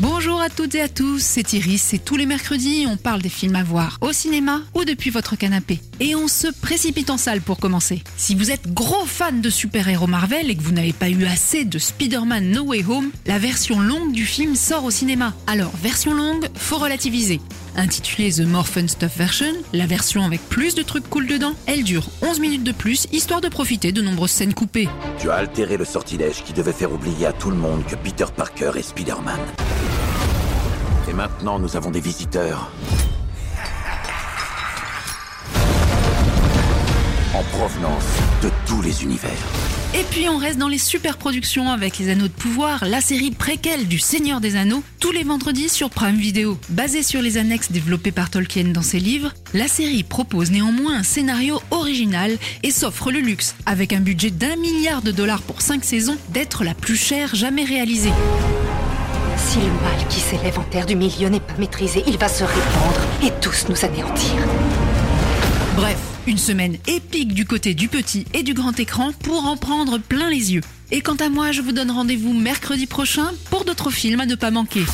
Bonjour à toutes et à tous, c'est Iris et tous les mercredis on parle des films à voir au cinéma ou depuis votre canapé. Et on se précipite en salle pour commencer. Si vous êtes gros fan de super-héros Marvel et que vous n'avez pas eu assez de Spider-Man No Way Home, la version longue du film sort au cinéma. Alors, version longue, faut relativiser. Intitulée The More Fun Stuff Version, la version avec plus de trucs cool dedans, elle dure 11 minutes de plus, histoire de profiter de nombreuses scènes coupées. Tu as altéré le sortilège qui devait faire oublier à tout le monde que Peter Parker est Spider-Man. Et maintenant, nous avons des visiteurs. Provenance de tous les univers. Et puis on reste dans les super productions avec Les Anneaux de Pouvoir, la série préquelle du Seigneur des Anneaux, tous les vendredis sur Prime Video. Basée sur les annexes développées par Tolkien dans ses livres, la série propose néanmoins un scénario original et s'offre le luxe, avec un budget d'un milliard de dollars pour 5 saisons, d'être la plus chère jamais réalisée. Si le mal qui s'élève en terre du milieu n'est pas maîtrisé, il va se répandre et tous nous anéantir. Bref, une semaine épique du côté du petit et du grand écran pour en prendre plein les yeux. Et quant à moi, je vous donne rendez-vous mercredi prochain pour d'autres films à ne pas manquer.